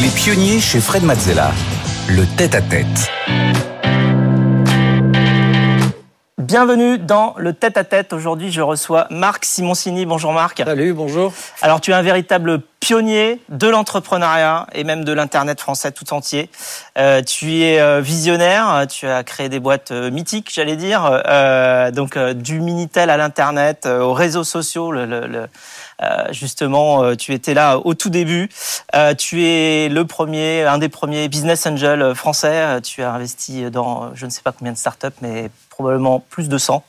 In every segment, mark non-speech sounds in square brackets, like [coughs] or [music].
Les pionniers chez Fred Mazzella. Le tête-à-tête. Bienvenue dans le tête-à-tête. Aujourd'hui, je reçois Marc Simoncini. Bonjour Marc. Salut, bonjour. Alors, tu es un véritable pionnier de l'entrepreneuriat et même de l'Internet français tout entier. Euh, tu es euh, visionnaire, tu as créé des boîtes euh, mythiques, j'allais dire, donc du Minitel à l'Internet, aux réseaux sociaux, justement, tu étais là au tout début. Tu es le premier, un des premiers business angels français. Tu as investi dans je ne sais pas combien de startups, mais probablement plus de 100.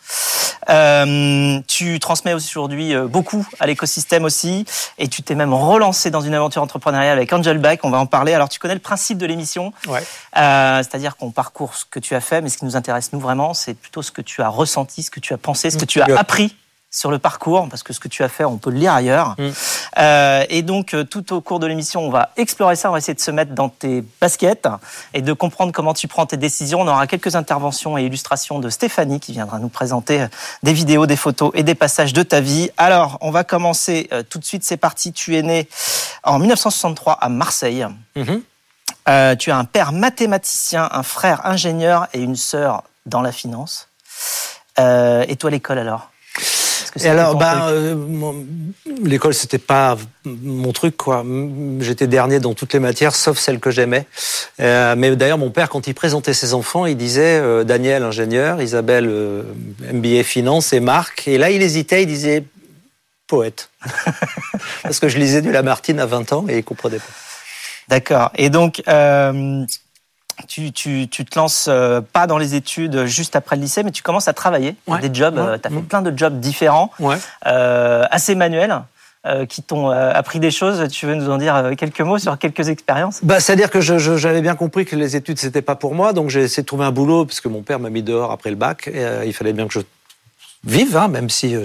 Euh, tu transmets aujourd'hui beaucoup à l'écosystème aussi, et tu t'es même relancé dans une aventure entrepreneuriale avec Angel Back. On va en parler. Alors, tu connais le principe de l'émission, ouais. euh, c'est-à-dire qu'on parcourt ce que tu as fait, mais ce qui nous intéresse nous vraiment, c'est plutôt ce que tu as ressenti, ce que tu as pensé, ce que tu as appris sur le parcours, parce que ce que tu as fait, on peut le lire ailleurs. Mm. Euh, et donc, euh, tout au cours de l'émission, on va explorer ça, on va essayer de se mettre dans tes baskets et de comprendre comment tu prends tes décisions. On aura quelques interventions et illustrations de Stéphanie qui viendra nous présenter euh, des vidéos, des photos et des passages de ta vie. Alors, on va commencer tout de suite, c'est parti. Tu es né en 1963 à Marseille. Mm -hmm. euh, tu as un père mathématicien, un frère ingénieur et une sœur dans la finance. Euh, et toi, l'école alors? Et alors, ben, euh, l'école, c'était pas mon truc, quoi. J'étais dernier dans toutes les matières, sauf celles que j'aimais. Euh, mais d'ailleurs, mon père, quand il présentait ses enfants, il disait euh, Daniel, ingénieur, Isabelle, MBA finance, et Marc. Et là, il hésitait, il disait poète. [laughs] Parce que je lisais du Lamartine à 20 ans et il comprenait pas. D'accord. Et donc, euh, tu, tu, tu, te lances euh, pas dans les études juste après le lycée, mais tu commences à travailler ouais. des jobs. Ouais. tu as fait plein de jobs différents, euh, assez manuels. Euh, qui t'ont euh, appris des choses. Tu veux nous en dire euh, quelques mots sur quelques expériences? Bah, C'est-à-dire que j'avais bien compris que les études, c'était pas pour moi. Donc j'ai essayé de trouver un boulot, parce que mon père m'a mis dehors après le bac. Et, il fallait bien que je vive, hein, même si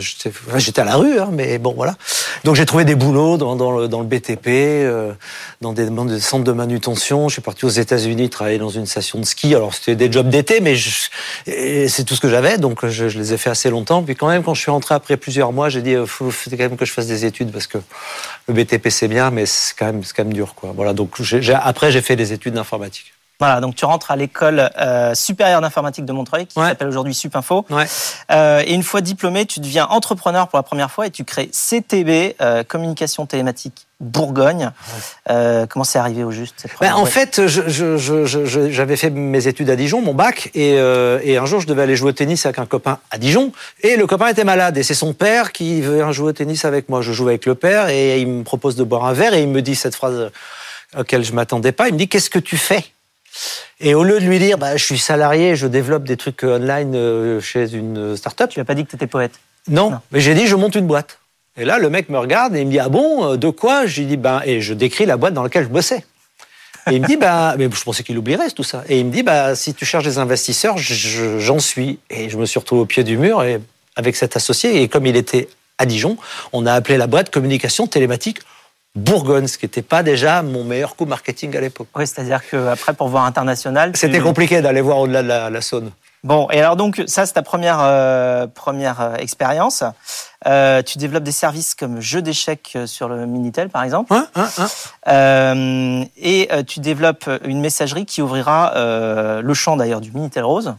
j'étais à la rue, hein, mais bon voilà. Donc j'ai trouvé des boulots dans, dans, le, dans le BTP, euh, dans, des, dans des centres de manutention. Je suis parti aux États-Unis travailler dans une station de ski. Alors c'était des jobs d'été, mais c'est tout ce que j'avais, donc je, je, les ai fait assez longtemps. Puis quand même, quand je suis rentré après plusieurs mois, j'ai dit il faut, faut, quand même que je fasse des études parce que le BTP c'est bien, mais c'est quand même c'est quand même dur quoi. Voilà. Donc après j'ai fait des études d'informatique. Voilà, donc tu rentres à l'école euh, supérieure d'informatique de Montreuil, qui ouais. s'appelle aujourd'hui Supinfo. Ouais. Euh, et une fois diplômé, tu deviens entrepreneur pour la première fois et tu crées CTB, euh, Communication Télématique Bourgogne. Ouais. comment c'est arrivé au juste cette ben, En fait, j'avais je, je, fait mes études à Dijon, mon bac, et, euh, et, un jour je devais aller jouer au tennis avec un copain à Dijon, et le copain était malade, et c'est son père qui veut jouer au tennis avec moi. Je joue avec le père, et il me propose de boire un verre, et il me dit cette phrase auquel je m'attendais pas. Il me dit qu'est-ce que tu fais? Et au lieu de lui dire, bah, je suis salarié, je développe des trucs online chez une start-up. Tu n'as pas dit que tu étais poète non, non, mais j'ai dit, je monte une boîte. Et là, le mec me regarde et il me dit, ah bon, de quoi? J'ai dit, ben, et je décris la boîte dans laquelle je bossais. Et il me dit, bah, mais je pensais qu'il oublierait tout ça. Et il me dit, bah, si tu cherches des investisseurs, j'en suis. Et je me suis retrouvé au pied du mur et avec cet associé. Et comme il était à Dijon, on a appelé la boîte communication télématique Bourgogne, ce qui n'était pas déjà mon meilleur coup marketing à l'époque. Oui, c'est-à-dire qu'après, pour voir international... C'était tu... compliqué d'aller voir au-delà de la, la, Saône. Bon, et alors donc, ça, c'est ta première, euh, première euh, expérience. Euh, tu développes des services comme jeu d'échecs sur le Minitel, par exemple. Hein, hein, hein. Euh, et tu développes une messagerie qui ouvrira le champ, d'ailleurs, du Minitel Rose.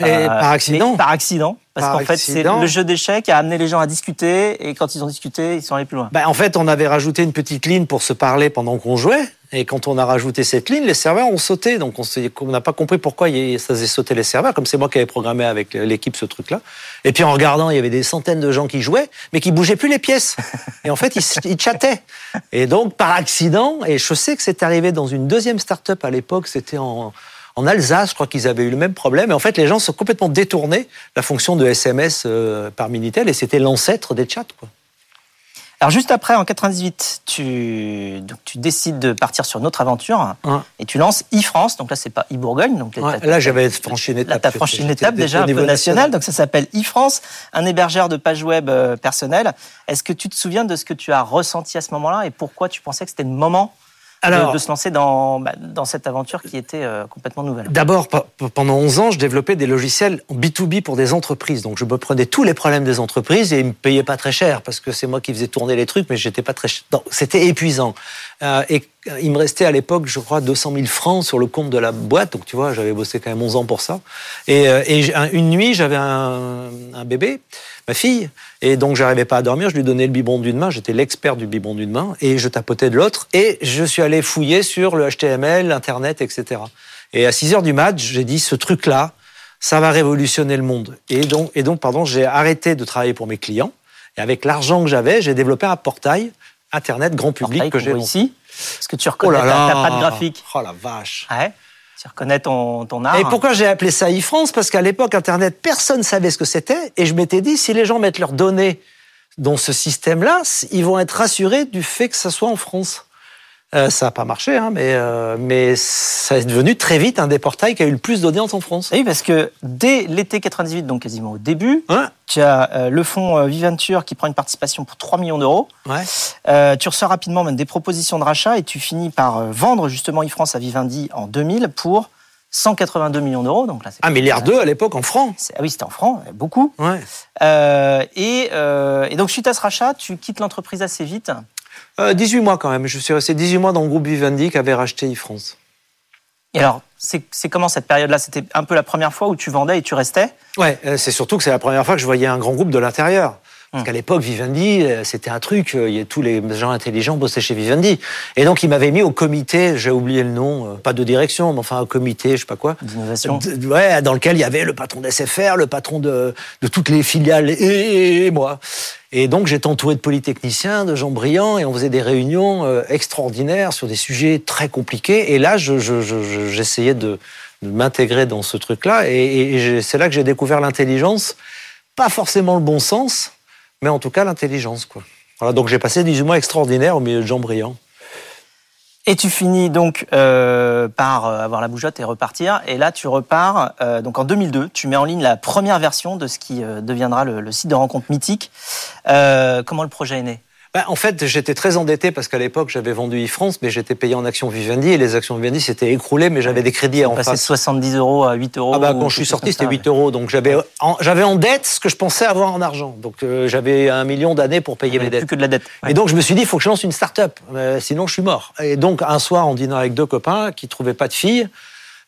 Et par accident Par accident. Parce qu'en fait, c'est le jeu d'échecs a amené les gens à discuter, et quand ils ont discuté, ils sont allés plus loin. Ben, en fait, on avait rajouté une petite ligne pour se parler pendant qu'on jouait, et quand on a rajouté cette ligne, les serveurs ont sauté. Donc on n'a pas compris pourquoi ça faisait sauter les serveurs, comme c'est moi qui avais programmé avec l'équipe ce truc-là. Et puis en regardant, il y avait des centaines de gens qui jouaient, mais qui bougeaient plus les pièces. [laughs] Et en fait, ils, ils chattaient. Et donc, par accident, et je sais que c'est arrivé dans une deuxième start-up à l'époque, c'était en en Alsace, je crois qu'ils avaient eu le même problème. Et en fait, les gens sont complètement détournés la fonction de SMS euh, par Minitel et c'était l'ancêtre des chats. Quoi. Alors juste après, en 98, tu, donc, tu décides de partir sur notre aventure ouais. et tu lances e-France. Donc là, c'est pas e-Bourgogne. Donc ouais, là, j'avais franchi une étape. Là, tu as franchi une étape déjà un peu nationale. National. Donc ça s'appelle e-France, un hébergeur de pages web euh, personnel. Est-ce que tu te souviens de ce que tu as ressenti à ce moment-là et pourquoi tu pensais que c'était le moment alors, de, de, se lancer dans, bah, dans cette aventure qui était euh, complètement nouvelle D'abord, pendant 11 ans, je développais des logiciels en B2B pour des entreprises. Donc, je me prenais tous les problèmes des entreprises et ils me payaient pas très cher parce que c'est moi qui faisais tourner les trucs, mais j'étais pas très. C'était épuisant. Euh, et il me restait à l'époque, je crois, 200 000 francs sur le compte de la boîte. Donc, tu vois, j'avais bossé quand même 11 ans pour ça. Et, euh, et une nuit, j'avais un, un, bébé, ma fille, et donc j'arrivais pas à dormir. Je lui donnais le biberon d'une main. J'étais l'expert du biberon d'une main, et je tapotais de l'autre. Et je suis allé fouiller sur le HTML, l'Internet, etc. Et à 6 heures du match, j'ai dit, ce truc-là, ça va révolutionner le monde. Et donc, et donc pardon, j'ai arrêté de travailler pour mes clients. Et avec l'argent que j'avais, j'ai développé un portail Internet grand public que j'ai ici? Est-ce que tu reconnais oh ta, patte graphique Oh la vache ouais? Tu reconnais ton, ton art Et pourquoi j'ai appelé ça e-France? Parce qu'à l'époque, Internet, personne ne savait ce que c'était. Et je m'étais dit, si les gens mettent leurs données dans ce système-là, ils vont être rassurés du fait que ça soit en France. Euh, ça n'a pas marché, hein, mais, euh, mais ça est devenu très vite un des portails qui a eu le plus d'audience en France. Oui, parce que dès l'été 98, donc quasiment au début, tu as euh, le fonds Viventure qui prend une participation pour 3 millions d'euros. Ouais. tu reçois rapidement même des propositions de rachat et tu finis par vendre justement e-France à Vivendi en 2000 pour 182 millions d'euros. Donc là, un milliard d'euros à l'époque en francs. Ah oui, c'était en francs, beaucoup. Ouais. et, et donc suite à ce rachat, tu quittes l'entreprise assez vite. 18 euh, mois quand même. Je suis resté 18 mois dans le groupe Vivendi qui avait racheté e-France. Et alors, c'est comment cette période-là? C'était un peu la première fois où tu vendais et tu restais? Ouais, euh, c'est surtout que c'est la première fois que je voyais un grand groupe de l'intérieur. Parce hum. qu'à l'époque, Vivendi, euh, c'était un truc, il y a tous les gens intelligents bossaient chez Vivendi. Et donc, il m'avait mis au comité, j'ai oublié le nom, pas de direction, mais enfin un comité, je sais pas quoi. D'innovation. Ouais, dans lequel il y avait le patron d'SFR, le patron de, de toutes les filiales et moi. Et donc j'étais entouré de polytechniciens, de gens brillants, et on faisait des réunions euh, extraordinaires sur des sujets très compliqués. Et là, j'essayais de, de m'intégrer dans ce truc-là, et, c'est là que j'ai découvert l'intelligence, pas forcément le bon sens, mais en tout cas l'intelligence. Quoi. Voilà, donc j'ai passé 18 mois extraordinaires au milieu de gens brillants. Et tu finis donc euh, par euh, avoir la bougeotte et repartir. Et là, tu repars. Euh, donc en 2002, tu mets en ligne la première version de ce qui deviendra le, le, site de rencontre mythique. comment le projet est né? Bah, en fait, j'étais très endetté parce qu'à l'époque, j'avais vendu e-France, mais j'étais payé en actions Vivendi et les actions Vivendi s'étaient écroulées, mais j'avais des crédits en face. de 70 euros à 8 euros. Ah bah, quand je suis sorti, c'était 8 euros. Donc j'avais en, j'avais en dette ce que je pensais avoir en argent. Donc euh, j'avais un million d'années pour payer mes dettes. Plus que de la dette. Et donc je me suis dit, il faut que je lance une start-up, euh, sinon je suis mort. Et donc un soir, en dînant avec deux copains qui trouvaient pas de filles,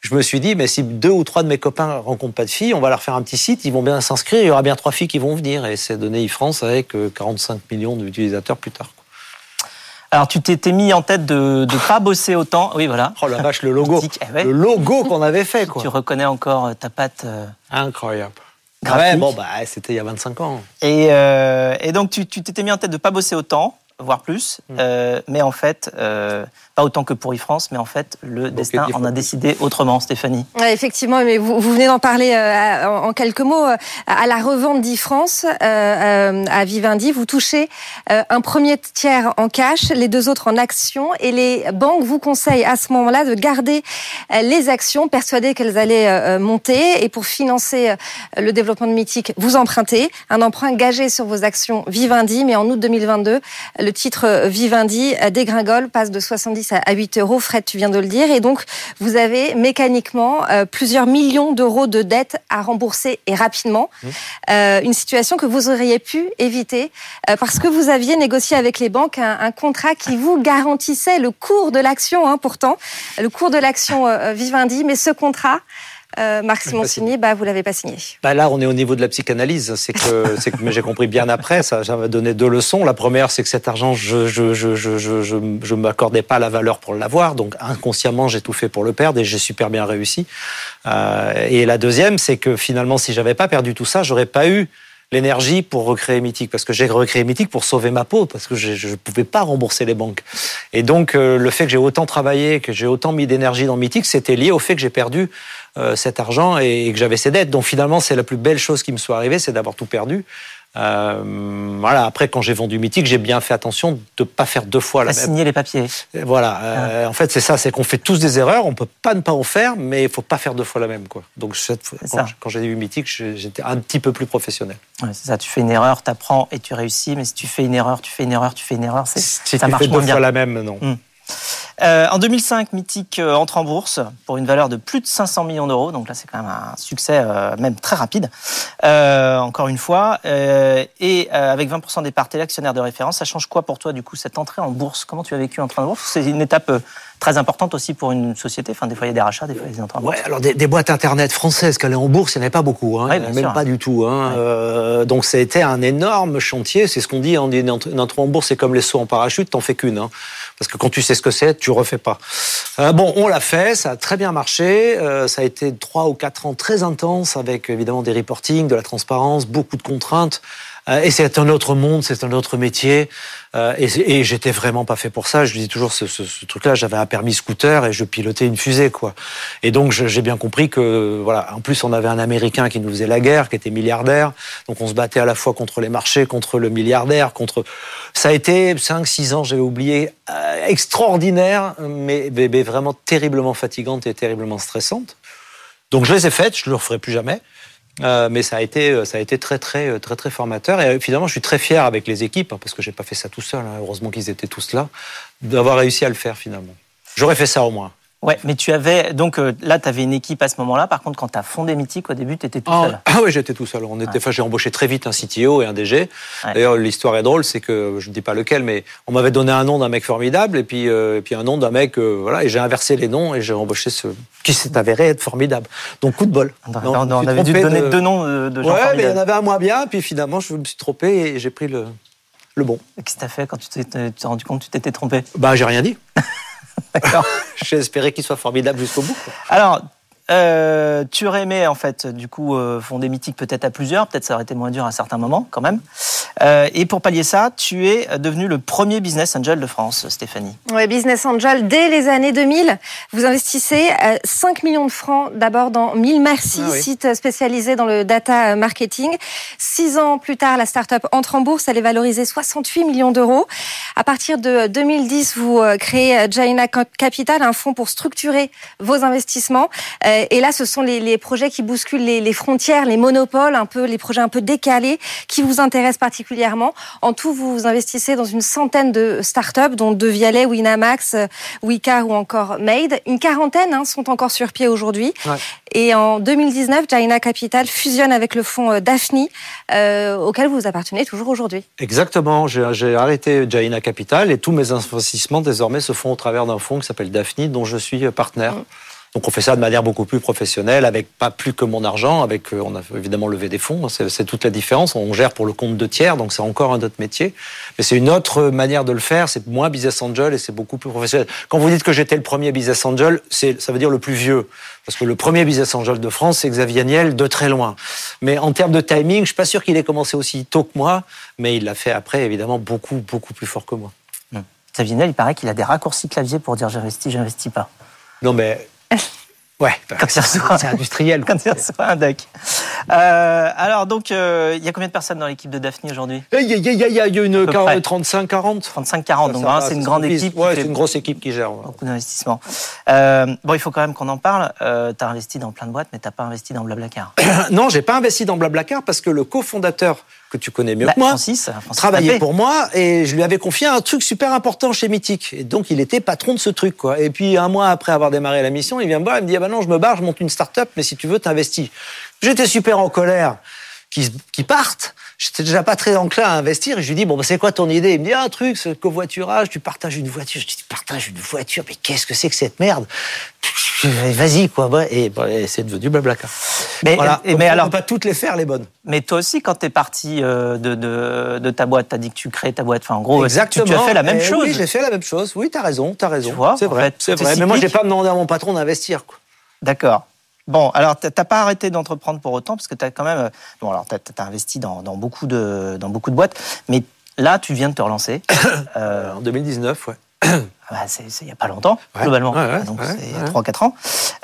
je me suis dit, mais si deux ou trois de mes copains rencontrent pas de filles, on va leur faire un petit site, ils vont bien s'inscrire, il y aura bien trois filles qui vont venir. Et c'est donné e-France avec 45 euh, millions d'utilisateurs plus tard. Alors, tu t'étais mis en tête de ne pas bosser autant. Oui, voilà. Oh la vache, le logo. Eh le logo qu'on avait fait, quoi. Tu reconnais encore euh, ta patte. Euh, Incroyable. Ah ouais, bon, bah, c'était il y a 25 ans. Et, euh, et donc, tu t'étais mis en tête de ne pas bosser autant voire plus. Mm. Euh, mais en fait, pas autant que pour e-France, mais en fait, le destin en a décidé autrement, Stéphanie. effectivement, mais vous, venez d'en parler euh, en, quelques mots. À la revente d'e-France, à Vivendi, vous touchez un premier tiers en cash, les deux autres en actions, et les banques vous conseillent à ce moment-là de garder les actions, persuadées qu'elles allaient monter, et pour financer le développement de Mythique, vous empruntez un emprunt gagé sur vos actions Vivendi, mais en août 2022, le titre euh, Vivendi euh, dégringole, passe de 70 à 8 euros. Fred, tu viens de le dire. Et donc, vous avez mécaniquement euh, plusieurs millions d'euros de dettes à rembourser et rapidement. Mmh. une situation que vous auriez pu éviter parce que vous aviez négocié avec les banques un, contrat qui vous garantissait le cours de l'action, hein, pourtant, le cours de l'action Vivendi. Mais ce contrat, euh, Marc Simoncini, bah, vous l'avez pas signé. Bah là, on est au niveau de la psychanalyse. C'est que, [laughs] c'est que j'ai compris bien après. Ça, ça m'a donné deux leçons. La première, c'est que cet argent, je, je, je, je, je, je m'accordais pas la valeur pour l'avoir. Donc, inconsciemment, j'ai tout fait pour le perdre et j'ai super bien réussi. Euh, et la deuxième, c'est que finalement, si j'avais pas perdu tout ça, j'aurais pas eu l'énergie pour recréer Mythique, parce que j'ai recréé Mythique pour sauver ma peau, parce que je ne pouvais pas rembourser les banques. Et donc, euh, le fait que j'ai autant travaillé, que j'ai autant mis d'énergie dans Mythique, c'était lié au fait que j'ai perdu euh, cet argent et, que j'avais ces dettes. Donc finalement, c'est la plus belle chose qui me soit arrivée, c'est d'avoir tout perdu. Euh, voilà. Après, quand j'ai vendu Mythique, j'ai bien fait attention de ne pas faire deux fois la même. signer les papiers. Voilà. Euh, ah. en fait, c'est ça, c'est qu'on fait tous des erreurs. On peut pas ne pas en faire, mais il faut pas faire deux fois la même, quoi. Donc quand, quand j'ai eu Mythique, j'étais un petit peu plus professionnel. c'est ça. Tu fais une erreur, tu apprends et tu réussis. Mais si tu fais une erreur, tu fais une erreur, tu fais une erreur, c'est si ça tu marche fais deux fois la même, non. Hmm. Euh, en 2005, Mythique euh, entre en bourse pour une valeur de plus de 500 millions d'euros. Donc là, c'est quand même un succès euh, même très rapide. encore une fois, et avec 20% des parts, l'actionnaire de référence. Ça change quoi pour toi du coup cette entrée en bourse? Comment tu as vécu entrer en bourse? C'est une étape très importante aussi pour une société. Enfin, des fois, il y a des rachats, des fois, il y a des entrées en. Ouais, alors des, boîtes internet françaises qui allaient en bourse, il n'y en avait pas beaucoup. Hein, même pas du tout. Hein. Euh, donc, ça a été un énorme chantier. C'est ce qu'on dit, on une entrée en bourse, c'est comme les sauts en parachute, t'en fais qu'une. Hein. Parce que quand tu sais ce que c'est, tu refais pas. Euh, bon, on l'a fait, ça a très bien marché. Euh, ça a été trois ou quatre ans très intenses avec évidemment des reportings, de la transparence, beaucoup de contraintes. Euh, et c'est un autre monde, c'est un autre métier. Euh, et, et j'étais vraiment pas fait pour ça. Je dis toujours ce, ce, ce truc-là. J'avais un permis scooter et je pilotais une fusée, quoi. Et donc j'ai bien compris que voilà. En plus, on avait un Américain qui nous faisait la guerre, qui était milliardaire. Donc on se battait à la fois contre les marchés, contre le milliardaire, contre. Ça a été 5-6 ans, j'avais oublié, euh, extraordinaire, mais, mais, vraiment terriblement fatigante et terriblement stressante. Donc je les ai faites. Je ne le referai plus jamais. Euh, mais ça a été euh, ça a été très très euh, très très formateur. Et finalement je suis très fier avec les équipes hein, parce que j'ai pas fait ça tout seul hein, heureusement qu'ils étaient tous là d'avoir réussi à le faire finalement. J'aurais fait ça au moins Ouais, mais tu avais donc euh, là, tu avais une équipe à ce moment-là. Par contre, quand tu as fondé Mythique au début, tu étais tout ah, seul. Ah oui, j'étais tout seul. On était, enfin, j'ai embauché très vite un CTO et un DG. D'ailleurs, l'histoire est drôle, c'est que je ne dis pas lequel, mais on m'avait donné un nom d'un mec formidable et puis euh, et puis un nom d'un mec, euh, voilà, et j'ai inversé les noms et j'ai embauché ce qui s'est avéré être formidable. Donc coup de bol. Non, on, avait dû donner deux noms de, gens ouais, mais il y en avait un moins bien. Puis finalement, je me suis trompé et j'ai pris le le bon. Qu'est-ce que as fait quand tu t'es rendu compte que tu t'étais trompé? Bah, j'ai rien dit. [laughs] Espéré qu'il soit formidable jusqu'au bout. Euh, tu aurais aimé, en fait, du coup, euh, fonder Mythique peut-être à plusieurs, peut-être ça aurait été moins dur à certains moments, quand même. Euh, et pour pallier ça, tu es devenu le premier business angel de France, Stéphanie. Oui, business angel dès les années 2000. Vous investissez 5 millions de francs d'abord dans 1000 Merci, ah site spécialisé dans le data marketing. Six ans plus tard, la start-up entre en bourse. Elle est valorisée 68 millions d'euros. À partir de 2010, vous créez Jaina Capital, un fonds pour structurer vos investissements. Euh, et là, ce sont les, projets qui bousculent les, frontières, les monopoles, un peu les projets un peu décalés, qui vous intéressent particulièrement. En tout, vous investissez dans une centaine de startups, dont De Vialet, Winamax, euh, Wicca ou encore Made. Une quarantaine hein, sont encore sur pied aujourd'hui. Et en 2019, Jaina Capital fusionne avec le fonds euh, Daphne, auquel vous appartenez toujours aujourd'hui. Exactement. J'ai arrêté Jaina Capital et tous mes investissements désormais se font au travers d'un fonds qui s'appelle Daphne, dont je suis partenaire. Mm. Donc on fait ça de manière beaucoup plus professionnelle, avec pas plus que mon argent, avec euh, on a évidemment levé des fonds, c'est toute la différence. On gère pour le compte de tiers, donc c'est encore un autre métier, mais c'est une autre manière de le faire. C'est moins business angel et c'est beaucoup plus professionnel. Quand vous dites que j'étais le premier business angel, ça veut dire le plus vieux, parce que le premier business angel de France c'est Xavier Niel de très loin. Mais en termes de timing, je suis pas sûr qu'il ait commencé aussi tôt que moi, mais il l'a fait après évidemment beaucoup beaucoup plus fort que moi. Xavier Niel, il paraît qu'il a des raccourcis clavier pour dire j'investis, j'investis pas. Non mais Ouais, c'est industriel. Quand il reçoit un deck. Euh, alors, donc, euh, il y a combien de personnes dans l'équipe de Daphne aujourd'hui? Il y, y, a une 35-40. 35-40, donc hein, c'est une grande équipe. Ouais, c'est une grosse équipe qui gère. Beaucoup d'investissements. Euh, bon, il faut quand même qu'on en parle. Euh, tu as investi dans plein de boîtes, mais tu n'as pas investi dans Blablacar. [coughs] non, j'ai pas investi dans Blablacar parce que le cofondateur que tu connais mieux bah, que moi, Francis, travaillait pour moi et je lui avais confié un truc super important chez Mythique. Et donc, il était patron de ce truc, quoi. Et puis, un mois après avoir démarré la mission, il vient me voir, il me dit, ah ben non, je me barre, je monte une start-up, mais si tu veux, t'investis. J'étais super en colère qu'ils partent. J'étais déjà pas très enclin à investir. Et je lui dis, bon, bah, c'est quoi ton idée? Il me dit, un truc, ce covoiturage, tu partages une voiture. Je dis, tu partages une voiture, mais qu'est-ce que c'est que cette merde? Vas-y, quoi. Et, c'est devenu Blablacar. Mais, voilà. mais alors, peut pas toutes les faire, les bonnes. Mais toi aussi, quand tu es parti euh, de, de, de, ta boîte, tu as dit que tu crées ta boîte. Enfin, en gros, Exactement. Tu, as fait la même eh chose. Oui, j'ai fait la même chose. Oui, tu as raison, tu as raison. C'est vrai, c'est vrai. Mais moi, j'ai pas demandé à mon patron d'investir. D'accord. Bon, alors tu n'as pas arrêté d'entreprendre pour autant parce que tu as quand même, euh, bon alors tu as, investi dans, beaucoup de dans beaucoup de boîtes, mais là tu viens de te relancer. [coughs] Euh, en 2019, ouais. [coughs] Ah bah, c'est il n'y a pas longtemps, globalement. Donc, c'est il y a 3-4 ans.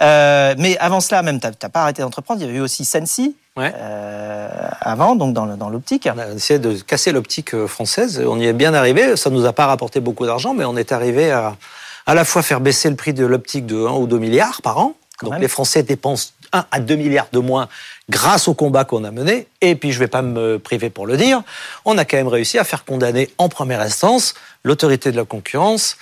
Euh, mais avant cela, même, tu n'as pas arrêté d'entreprendre. Il y avait eu aussi Sensi euh, avant, donc dans, dans l'optique. On a essayé de casser l'optique française. On y est bien arrivé. Ça ne nous a pas rapporté beaucoup d'argent, mais on est arrivé à à la fois faire baisser le prix de l'optique de 1 ou 2 milliards par an, donc les Français dépensent 1 à 2 milliards de moins grâce au combat qu'on a mené. Et puis je ne vais pas me priver pour le dire, on a quand même réussi à faire condamner en première instance l'autorité de la concurrence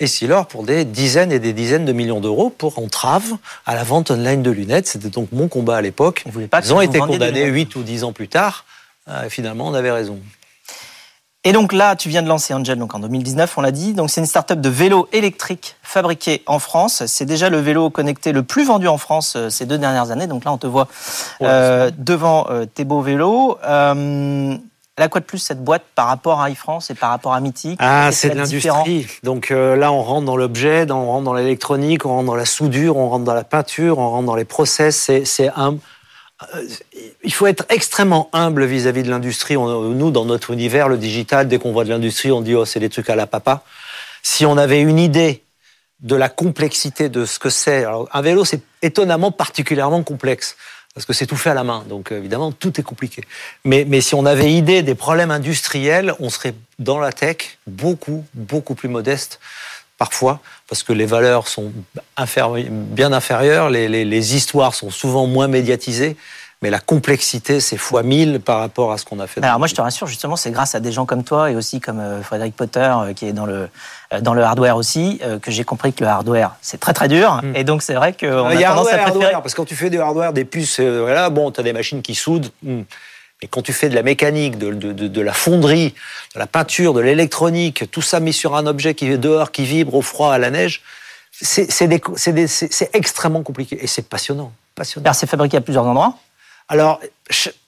Essilor pour des dizaines et des dizaines de millions d'euros pour entrave à la vente online de lunettes. C'était donc mon combat à l'époque. Ils ont été condamnés 8 ou 10 ans plus tard. Euh, finalement, on avait raison. Et donc là, tu viens de lancer Angel donc en 2019, on l'a dit. Donc c'est une start-up de vélos électriques fabriqués en France. C'est déjà le vélo connecté le plus vendu en France euh, ces deux dernières années. Donc là, on te voit euh, devant tes beaux vélos. Elle a quoi de plus cette boîte par rapport à iFrance et par rapport à Mythic Ah, c'est de l'industrie. Donc euh, là, on rentre dans l'objet, on rentre dans l'électronique, on rentre dans la soudure, on rentre dans la peinture, on rentre dans les process. C'est un. Euh, il faut être extrêmement humble vis-à-vis de l'industrie. Nous, dans notre univers, le digital, dès qu'on voit de l'industrie, on dit oh, c'est des trucs à la papa. Si on avait une idée de la complexité de ce que c'est, un vélo, c'est étonnamment particulièrement complexe parce que c'est tout fait à la main. Donc évidemment, tout est compliqué. Mais, mais si on avait idée des problèmes industriels, on serait dans la tech beaucoup, beaucoup plus modeste parfois, parce que les valeurs sont bien inférieures, les, les, les histoires sont souvent moins médiatisées mais la complexité, c'est fois mille par rapport à ce qu'on a fait. Alors moi, je te rassure, justement, c'est grâce à des gens comme toi et aussi comme euh, Frédéric Potter, euh, qui est dans le euh, dans le hardware aussi, que j'ai compris que le hardware, c'est très très dur. Hmm. Et donc, c'est vrai qu'on a, tendance à préférer... parce que quand tu fais du hardware, des puces, voilà, bon, tu as des machines qui soudent. Hmm. Mais quand tu fais de la mécanique, de, de, de, la fonderie, de la peinture, de l'électronique, tout ça mis sur un objet qui est dehors, qui vibre au froid, à la neige, c'est extrêmement compliqué. Et c'est passionnant. passionnant. C'est fabriqué à plusieurs endroits alors,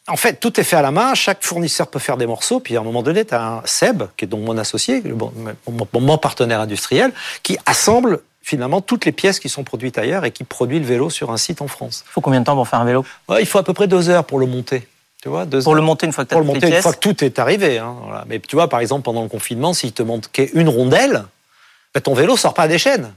en fait, tout est fait à la main. Chaque fournisseur peut faire des morceaux. Puis à un moment donné, tu as un Seb, qui est donc mon associé, mon partenaire industriel, qui assemble finalement toutes les pièces qui sont produites ailleurs et qui produit le vélo sur un site en France. Il faut combien de temps pour faire un vélo? Il faut à peu près deux heures pour le monter. Tu vois, pour le monter une fois que tu as Pour le monter une fois que tout est arrivé. Hein, Mais tu vois, par exemple, pendant le confinement, s'il te manquait une rondelle, ben, ton vélo sort pas des chaînes.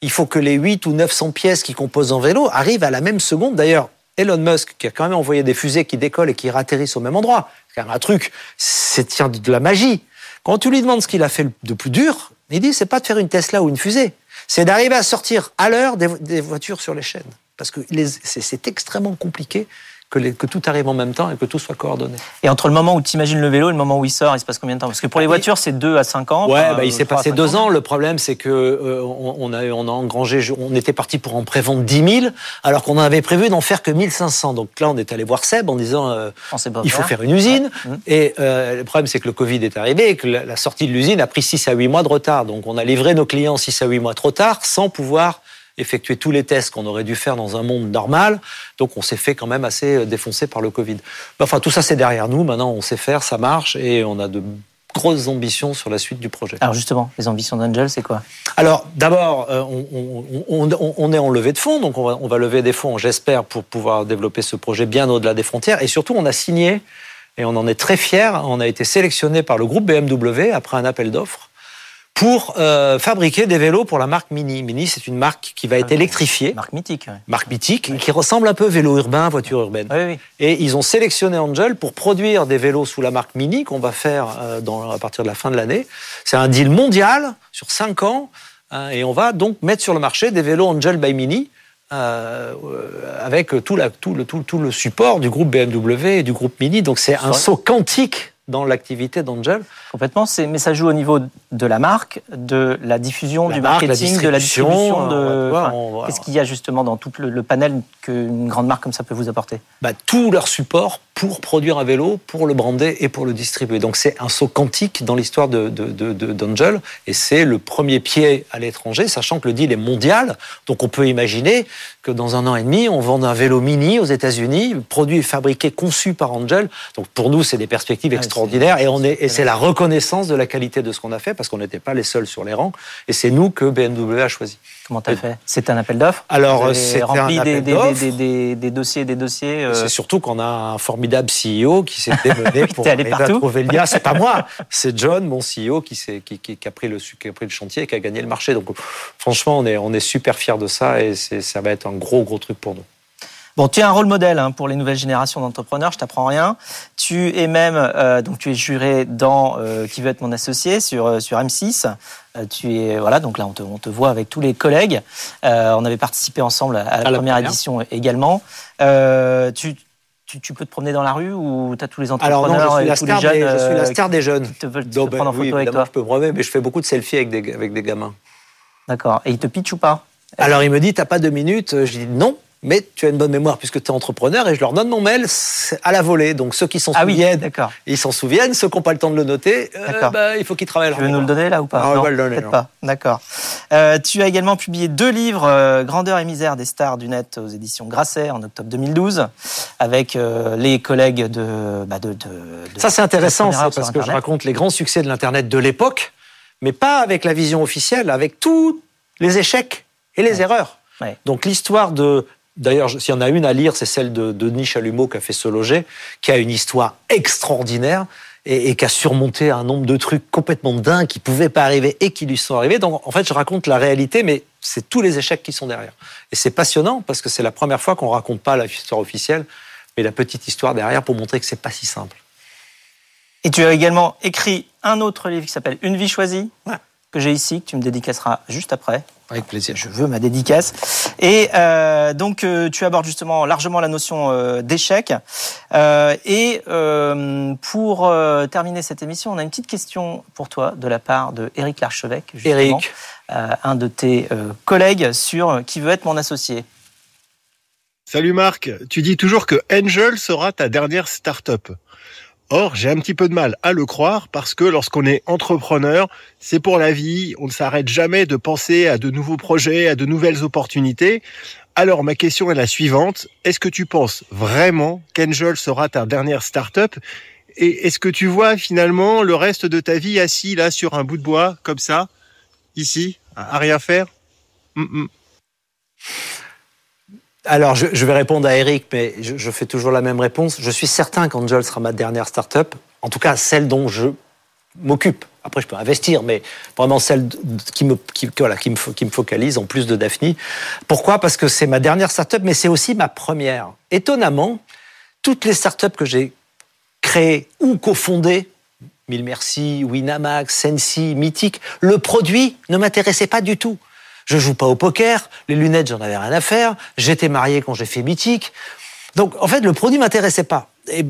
Il faut que les 8 ou 900 pièces qui composent un vélo arrivent à la même seconde. D'ailleurs, Elon Musk, qui a quand même envoyé des fusées qui décollent et qui ratterrissent au même endroit, c'est quand même un truc, c'est tient de la magie. Quand tu lui demandes ce qu'il a fait de plus dur, il dit c'est pas de faire une Tesla ou une fusée, c'est d'arriver à sortir à l'heure des, voitures sur les chaînes. Parce que c'est extrêmement compliqué que, tout arrive en même temps et que tout soit coordonné. Et entre le moment où tu imagines le vélo et le moment où il sort, il se passe combien de temps? Parce que pour les ah, voitures, c'est 2 à 5 ans. Ouais, bah, il s'est passé 2 ans. Le problème, c'est que euh, on, a, on a engrangé, on était parti pour en prévendre 10 000, alors qu'on avait prévu d'en faire que 1500. Donc là, on est allé voir Seb en disant, euh, il faut faire une usine. Mmh. Et euh, le problème, c'est que le Covid est arrivé et que la, la sortie de l'usine a pris 6 à 8 mois de retard. Donc on a livré nos clients 6 à 8 mois trop tard sans pouvoir effectuer tous les tests qu'on aurait dû faire dans un monde normal. Donc on s'est fait quand même assez euh, défoncer par le Covid. Enfin, tout ça, c'est derrière nous. Maintenant, on sait faire, ça marche et on a de grosses ambitions sur la suite du projet. Alors justement, les ambitions d'Angel, c'est quoi? Alors d'abord, euh, on, est en levée de fonds, donc on va, lever des fonds, j'espère, pour pouvoir développer ce projet bien au-delà des frontières. Et surtout, on a signé, et on en est très fiers, on a été sélectionné par le groupe BMW après un appel d'offres pour euh, fabriquer des vélos pour la marque Mini. Mini, c'est une marque qui va être ah, électrifiée. Marque mythique. Marque mythique, qui ressemble un peu vélo urbain, voiture urbaine. Oui, Et ils ont sélectionné Angel pour produire des vélos sous la marque Mini qu'on va faire euh, dans, à partir de la fin de l'année. C'est un deal mondial sur 5 ans. Hein, et on va donc mettre sur le marché des vélos Angel by Mini. Euh, avec tout, la, tout, le, tout, tout, le support du groupe BMW et du groupe Mini. Donc c'est un saut quantique dans l'activité d'Angel. Complètement, mais ça joue au niveau de la marque, de la diffusion, du marketing, de la distribution. De... Qu'est-ce qu'il y a justement dans tout le, panel qu'une grande marque comme ça peut vous apporter? Bah, Tout leur support pour produire un vélo, pour le brander et pour le distribuer. Donc c'est un saut quantique dans l'histoire d'Angel de, de, et c'est le premier pied à l'étranger, sachant que le deal est mondial. Donc on peut imaginer que dans un an et demi, on vende un vélo mini aux États-Unis, produit et fabriqué, conçu par Angel. Donc pour nous, c'est des perspectives extraordinaires et, on est, et c'est la reconnaissance de la qualité de ce qu'on a fait parce qu'on n'était pas les seuls sur les rangs et c'est nous que BMW a choisi. Comment tu as fait? C'était un appel d'offres? Alors, c'est rempli un des, des, des, des, dossiers, des dossiers. Euh, c'est surtout qu'on a un formidable CEO qui s'est démené [laughs] pour aller trouver le lien. C'est pas moi, [laughs] c'est John, mon CEO, qui, qui, qui, a pris le, qui a pris le chantier et qui a gagné le marché. Donc, franchement, on est, on est super fiers de ça et ça va être un gros, gros truc pour nous. Bon, tu es un rôle modèle hein, pour les nouvelles générations d'entrepreneurs, je t'apprends rien. Tu es même, euh, donc tu es juré dans euh, Qui veut être mon associé sur, euh, sur M6. tu es, voilà, donc là on te, on te voit avec tous les collègues. on avait participé ensemble à la, première, édition également. tu, tu, peux te promener dans la rue ou tu as tous les entrepreneurs Alors non, je suis, la star, des, je suis la star des jeunes. Qui te veulent te prendre en photo avec toi Je peux me promener, mais je fais beaucoup de selfies avec des, avec des gamins. D'accord. Et il te pitch ou pas? Alors il me dit, t'as pas deux minutes Je dis non mais tu as une bonne mémoire puisque tu es entrepreneur et je leur donne mon mail à la volée. Donc ceux qui s'en ah souviennent, oui, ils s'en souviennent. Ceux qui n'ont pas le temps de le noter, euh, bah, il faut qu'ils travaillent. Tu veux nous le donner là ou pas ah, Non, le donner, pas. D'accord. Euh, tu as également publié deux livres, euh, Grandeur et misère des stars du net aux éditions Grasset en octobre 2012, avec les collègues de, bah, de, de, de, Ça c'est intéressant, ça, parce que je raconte les grands succès de l'internet de l'époque, mais pas avec la vision officielle, avec tous les échecs et les ouais. erreurs. Ouais. Donc l'histoire de D'ailleurs, s'il y en a une à lire, c'est celle de Denis Chalumeau qui a fait Se loger, qui a une histoire extraordinaire et, et, qui a surmonté un nombre de trucs complètement dingues qui pouvaient pas arriver et qui lui sont arrivés. Donc, en fait, je raconte la réalité, mais c'est tous les échecs qui sont derrière. Et c'est passionnant parce que c'est la première fois qu'on raconte pas l'histoire officielle, mais la petite histoire derrière pour montrer que c'est pas si simple. Et tu as également écrit un autre livre qui s'appelle Une vie choisie, ouais. que j'ai ici, que tu me dédicaceras juste après. Avec plaisir. Je veux ma dédicace. Et euh, donc, euh, tu abordes justement largement la notion euh, d'échec. et euh, pour terminer cette émission, on a une petite question pour toi de la part de Eric Larchevêque, justement, Eric. un de tes collègues sur qui veut être mon associé. Salut Marc, tu dis toujours que Angel sera ta dernière start-up. Or, j'ai un petit peu de mal à le croire parce que lorsqu'on est entrepreneur, c'est pour la vie, on ne s'arrête jamais de penser à de nouveaux projets, à de nouvelles opportunités. Alors, ma question est la suivante. Est-ce que tu penses vraiment qu'Angel sera ta dernière start-up? Et est-ce que tu vois finalement le reste de ta vie assis là sur un bout de bois, comme ça, ici, à rien faire? Mm -mm. Alors, je, vais répondre à Eric, mais je, fais toujours la même réponse. Je suis certain qu'Angel sera ma dernière start-up, en tout cas celle dont je m'occupe. Après, je peux investir, mais vraiment celle qui me, qui, me, qui me focalise en plus de Daphne. Pourquoi? Parce que c'est ma dernière start-up, mais c'est aussi ma première. Étonnamment, toutes les start-up que j'ai créées ou cofondées, Mille Merci, Winamax, Sensi, Mythic, le produit ne m'intéressait pas du tout. Je joue pas au poker, les lunettes, j'en avais rien à faire. J'étais marié quand j'ai fait Mythique. Donc, en fait, le produit m'intéressait pas. Et,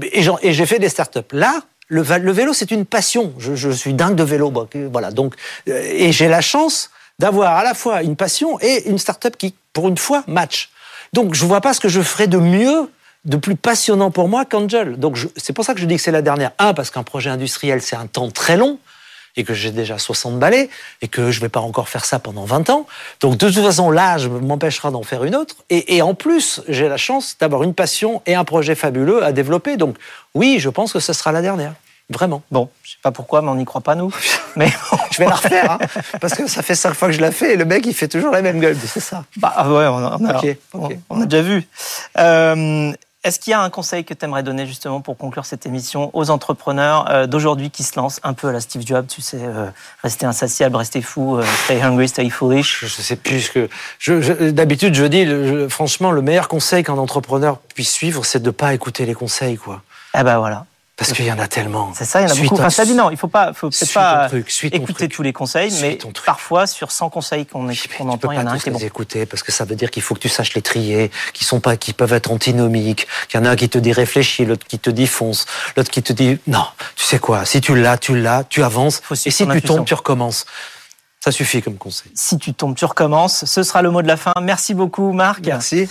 j'ai fait des startups. Là, le, vélo, c'est une passion. Je, suis dingue de vélo. Voilà. Donc, et j'ai la chance d'avoir à la fois une passion et une startup qui, pour une fois, match. Donc, je vois pas ce que je ferais de mieux, de plus passionnant pour moi qu'Angel. Donc, c'est pour ça que je dis que c'est la dernière. Un, parce qu'un projet industriel, c'est un temps très long et que j'ai déjà 60 balais et que je vais pas encore faire ça pendant 20 ans. Donc de toute façon, l'âge m'empêchera d'en faire une autre. Et, et en plus, j'ai la chance d'avoir une passion et un projet fabuleux à développer. Donc oui, je pense que ce sera la dernière. Vraiment. Bon, je sais pas pourquoi, mais on n'y croit pas, nous. [laughs] Mais je vais la refaire, hein, parce que ça fait cinq fois que je la fais et le mec, il fait toujours la même gueule. C'est ça. Bah ouais, on a, on a, okay, okay. On, on a déjà vu. Euh, est-ce qu'il y a un conseil que tu aimerais donner justement pour conclure cette émission aux entrepreneurs euh, d'aujourd'hui qui se lancent un peu à la Steve Jobs, tu sais, euh, rester insatiable, rester fou, euh, stay hungry, stay foolish? Je sais plus que je, je, d'habitude je dis, je, franchement, le meilleur conseil qu'un entrepreneur puisse suivre, c'est de ne pas écouter les conseils, quoi. Eh ben voilà. Parce qu'il y en a tellement. C'est ça, il y en a beaucoup. Enfin, ça dit non, il faut pas, faut peut-être pas truc, écouter tous les conseils, suis mais parfois sur 100 conseils qu'on qu entend, il y en a un qui est bon. les écouter parce que ça veut dire qu'il faut que tu saches les trier, qui sont pas, qui peuvent être antinomiques. Qu'il y en a un qui te dit réfléchis, l'autre qui te dit fonce, l'autre qui te dit non. Tu sais quoi Si tu l'as, tu l'as, tu avances. Faut et si tu tombes, tu recommences. Ça suffit comme conseil. Si tu tombes, tu recommences. Ce sera le mot de la fin. Merci beaucoup, Marc. Merci.